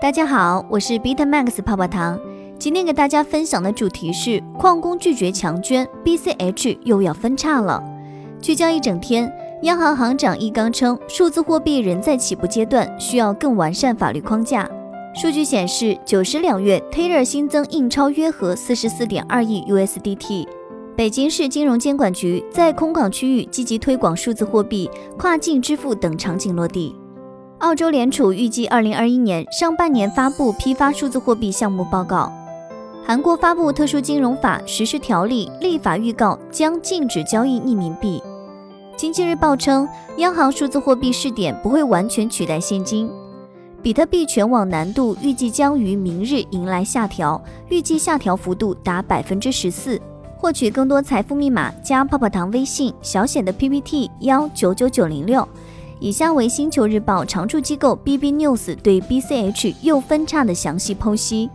大家好，我是 BitMax 泡泡糖。今天给大家分享的主题是矿工拒绝强捐，BCH 又要分叉了。聚焦一整天，央行行长易纲称，数字货币仍在起步阶段，需要更完善法律框架。数据显示，九十两月 Tether 新增印钞约合四十四点二亿 USDT。北京市金融监管局在空港区域积极推广数字货币、跨境支付等场景落地。澳洲联储预计二零二一年上半年发布批发数字货币项目报告。韩国发布特殊金融法实施条例，立法预告将禁止交易匿名币。经济日报称，央行数字货币试点不会完全取代现金。比特币全网难度预计将于明日迎来下调，预计下调幅度达百分之十四。获取更多财富密码，加泡泡糖微信小写的 PPT 幺九九九零六。以下为星球日报常驻机构 BB News 对 BCH 又分叉的详细剖析。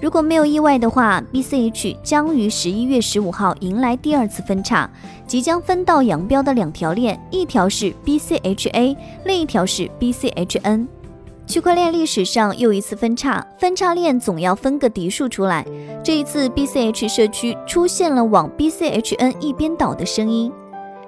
如果没有意外的话，BCH 将于十一月十五号迎来第二次分叉，即将分道扬镳的两条链，一条是 BCHA，另一条是 BCHN。区块链历史上又一次分叉，分叉链总要分个敌数出来。这一次 BCH 社区出现了往 BCHN 一边倒的声音，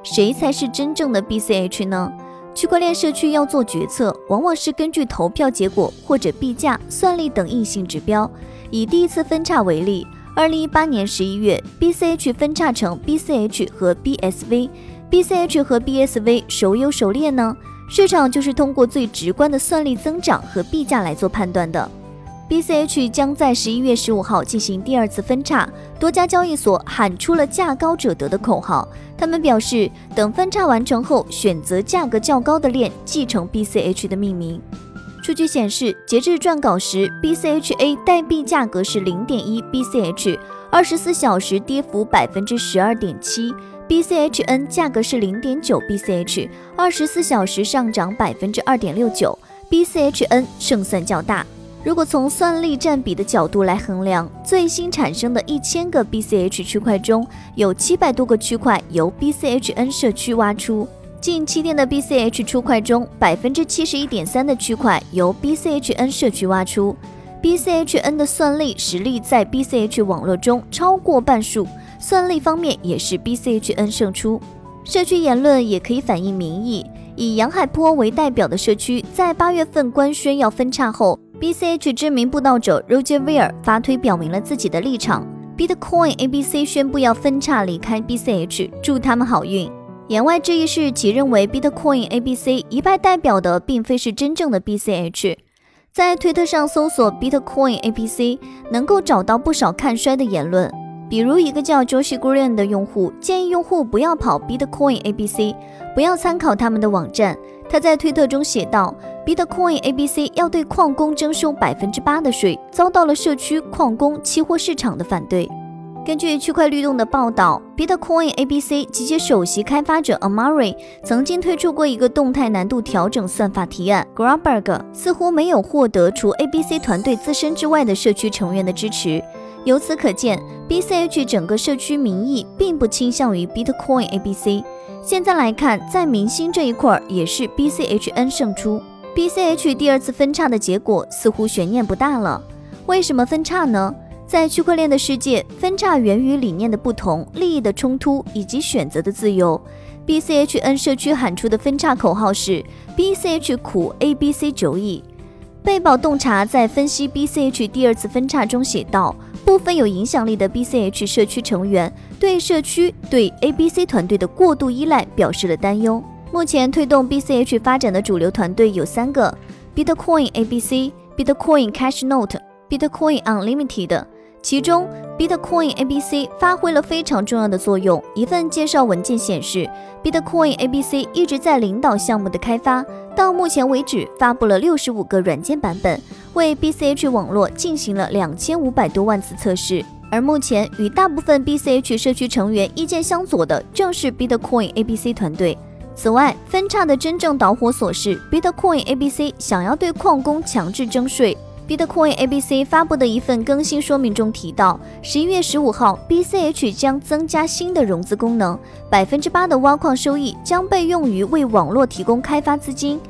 谁才是真正的 BCH 呢？区块链社区要做决策，往往是根据投票结果或者币价、算力等硬性指标。以第一次分叉为例，二零一八年十一月，BCH 分叉成 BCH 和 BSV，BCH 和 BSV 孰优孰劣呢？市场就是通过最直观的算力增长和币价来做判断的。BCH 将在十一月十五号进行第二次分叉，多家交易所喊出了“价高者得”的口号。他们表示，等分叉完成后，选择价格较高的链继承 BCH 的命名。数据显示，截至撰稿时，BCHA 代币价格是零点一 BCH，二十四小时跌幅百分之十二点七；BCHN 价格是零点九 BCH，二十四小时上涨百分之二点六九，BCHN 胜算较大。如果从算力占比的角度来衡量，最新产生的一千个 BCH 区块中有七百多个区块由 BCHN 社区挖出。近七天的 BCH 出块中，百分之七十一点三的区块由 BCHN 社区挖出。BCHN 的算力实力在 BCH 网络中超过半数，算力方面也是 BCHN 胜出。社区言论也可以反映民意。以杨海波为代表的社区在八月份官宣要分叉后。BCH 知名布道者 Roger Ver 发推表明了自己的立场。Bitcoin ABC 宣布要分叉离开 BCH，祝他们好运。言外之意是其认为 Bitcoin ABC 一派代表的并非是真正的 BCH。在推特上搜索 Bitcoin ABC，能够找到不少看衰的言论。比如一个叫 Josh Green 的用户建议用户不要跑 Bitcoin ABC，不要参考他们的网站。他在推特中写道：“Bitcoin ABC 要对矿工征收百分之八的税，遭到了社区矿工期货市场的反对。”根据区块律动的报道，Bitcoin ABC 及其首席开发者 Amari 曾经推出过一个动态难度调整算法提案。Grabberg 似乎没有获得除 ABC 团队自身之外的社区成员的支持。由此可见，BCH 整个社区民意并不倾向于 Bitcoin ABC。现在来看，在明星这一块也是 BCHN 胜出。BCH 第二次分叉的结果似乎悬念不大了。为什么分叉呢？在区块链的世界，分叉源于理念的不同、利益的冲突以及选择的自由。BCHN 社区喊出的分叉口号是 BCH 苦 ABC 九亿。贝宝洞察在分析 BCH 第二次分叉中写道。部分有影响力的 BCH 社区成员对社区对 ABC 团队的过度依赖表示了担忧。目前推动 BCH 发展的主流团队有三个：Bitcoin ABC、Bitcoin Cash Note、Bitcoin Unlimited。其中，Bitcoin ABC 发挥了非常重要的作用。一份介绍文件显示，Bitcoin ABC 一直在领导项目的开发，到目前为止发布了六十五个软件版本。为 BCH 网络进行了两千五百多万次测试，而目前与大部分 BCH 社区成员意见相左的正是 Bitcoin ABC 团队。此外，分叉的真正导火索是 Bitcoin ABC 想要对矿工强制征税。Bitcoin ABC 发布的一份更新说明中提到，十一月十五号，BCH 将增加新的融资功能，百分之八的挖矿收益将被用于为网络提供开发资金。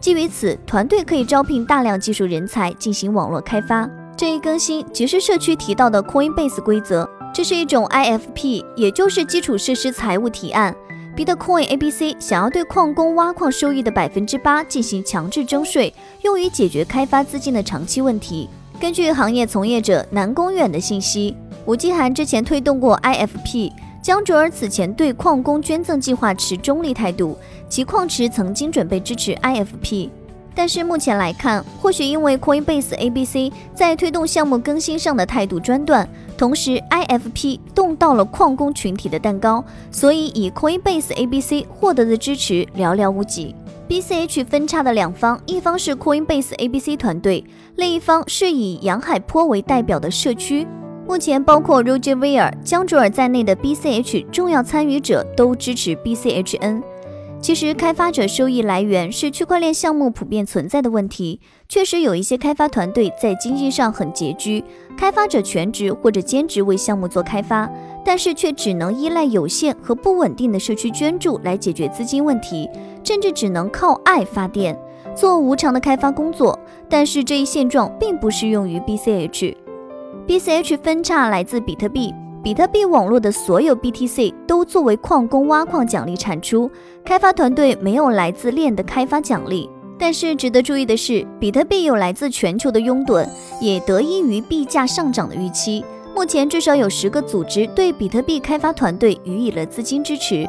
基于此，团队可以招聘大量技术人才进行网络开发。这一更新即是社区提到的 Coinbase 规则，这是一种 IFP，也就是基础设施财务提案。Bitcoin ABC 想要对矿工挖矿收益的百分之八进行强制征税，用于解决开发资金的长期问题。根据行业从业者南宫远的信息，吴继涵之前推动过 IFP，江卓尔此前对矿工捐赠计划持中立态度，其矿池曾经准备支持 IFP。但是目前来看，或许因为 Coinbase ABC 在推动项目更新上的态度专断。同时，IFP 动到了矿工群体的蛋糕，所以以 Coinbase ABC 获得的支持寥寥无几。BCH 分叉的两方，一方是 Coinbase ABC 团队，另一方是以杨海坡为代表的社区。目前，包括 Roger Ver、江卓尔在内的 BCH 重要参与者都支持 BCHN。其实，开发者收益来源是区块链项目普遍存在的问题。确实有一些开发团队在经济上很拮据，开发者全职或者兼职为项目做开发，但是却只能依赖有限和不稳定的社区捐助来解决资金问题，甚至只能靠爱发电，做无偿的开发工作。但是这一现状并不适用于 BCH。BCH 分叉来自比特币。比特币网络的所有 BTC 都作为矿工挖矿奖励产出，开发团队没有来自链的开发奖励。但是值得注意的是，比特币有来自全球的拥趸，也得益于币价上涨的预期。目前至少有十个组织对比特币开发团队予以了资金支持。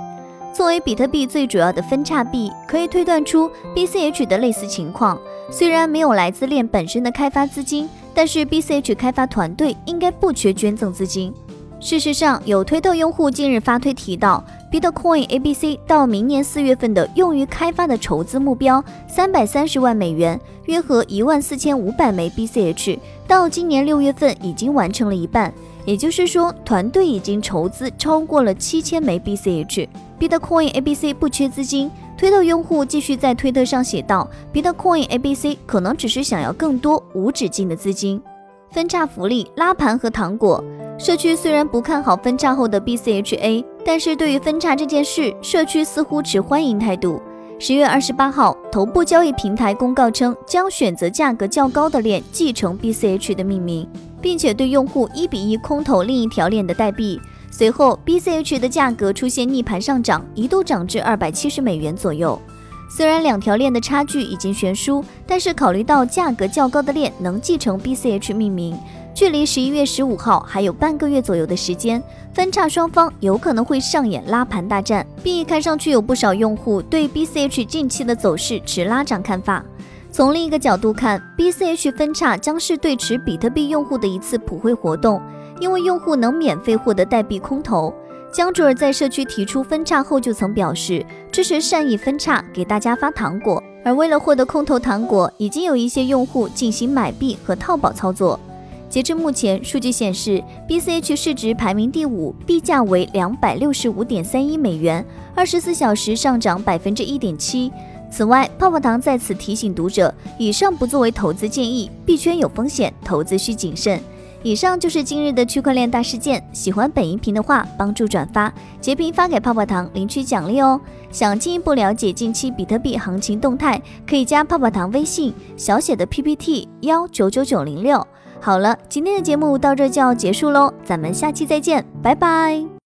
作为比特币最主要的分叉币，可以推断出 BCH 的类似情况。虽然没有来自链本身的开发资金，但是 BCH 开发团队应该不缺捐赠资金。事实上，有推特用户近日发推提到，Bitcoin ABC 到明年四月份的用于开发的筹资目标三百三十万美元，约合一万四千五百枚 BCH，到今年六月份已经完成了一半。也就是说，团队已经筹资超过了七千枚 BCH。Bitcoin ABC 不缺资金，推特用户继续在推特上写道：“Bitcoin ABC 可能只是想要更多无止境的资金。”分叉福利、拉盘和糖果。社区虽然不看好分叉后的 BCHA，但是对于分叉这件事，社区似乎持欢迎态度。十月二十八号，头部交易平台公告称，将选择价格较高的链继承 BCH 的命名，并且对用户一比一空投另一条链的代币。随后，BCH 的价格出现逆盘上涨，一度涨至二百七十美元左右。虽然两条链的差距已经悬殊，但是考虑到价格较高的链能继承 BCH 命名。距离十一月十五号还有半个月左右的时间，分叉双方有可能会上演拉盘大战。币看上去有不少用户对 BCH 近期的走势持拉涨看法。从另一个角度看，BCH 分叉将是对持比特币用户的一次普惠活动，因为用户能免费获得代币空投。江主尔在社区提出分叉后就曾表示支持善意分叉，给大家发糖果。而为了获得空投糖果，已经有一些用户进行买币和套保操作。截至目前，数据显示，BCH 市值排名第五，币价为两百六十五点三一美元，二十四小时上涨百分之一点七。此外，泡泡糖在此提醒读者，以上不作为投资建议，币圈有风险，投资需谨慎。以上就是今日的区块链大事件。喜欢本音频的话，帮助转发截屏发给泡泡糖领取奖励哦。想进一步了解近期比特币行情动态，可以加泡泡糖微信小写的 PPT 幺九九九零六。好了，今天的节目到这就要结束喽，咱们下期再见，拜拜。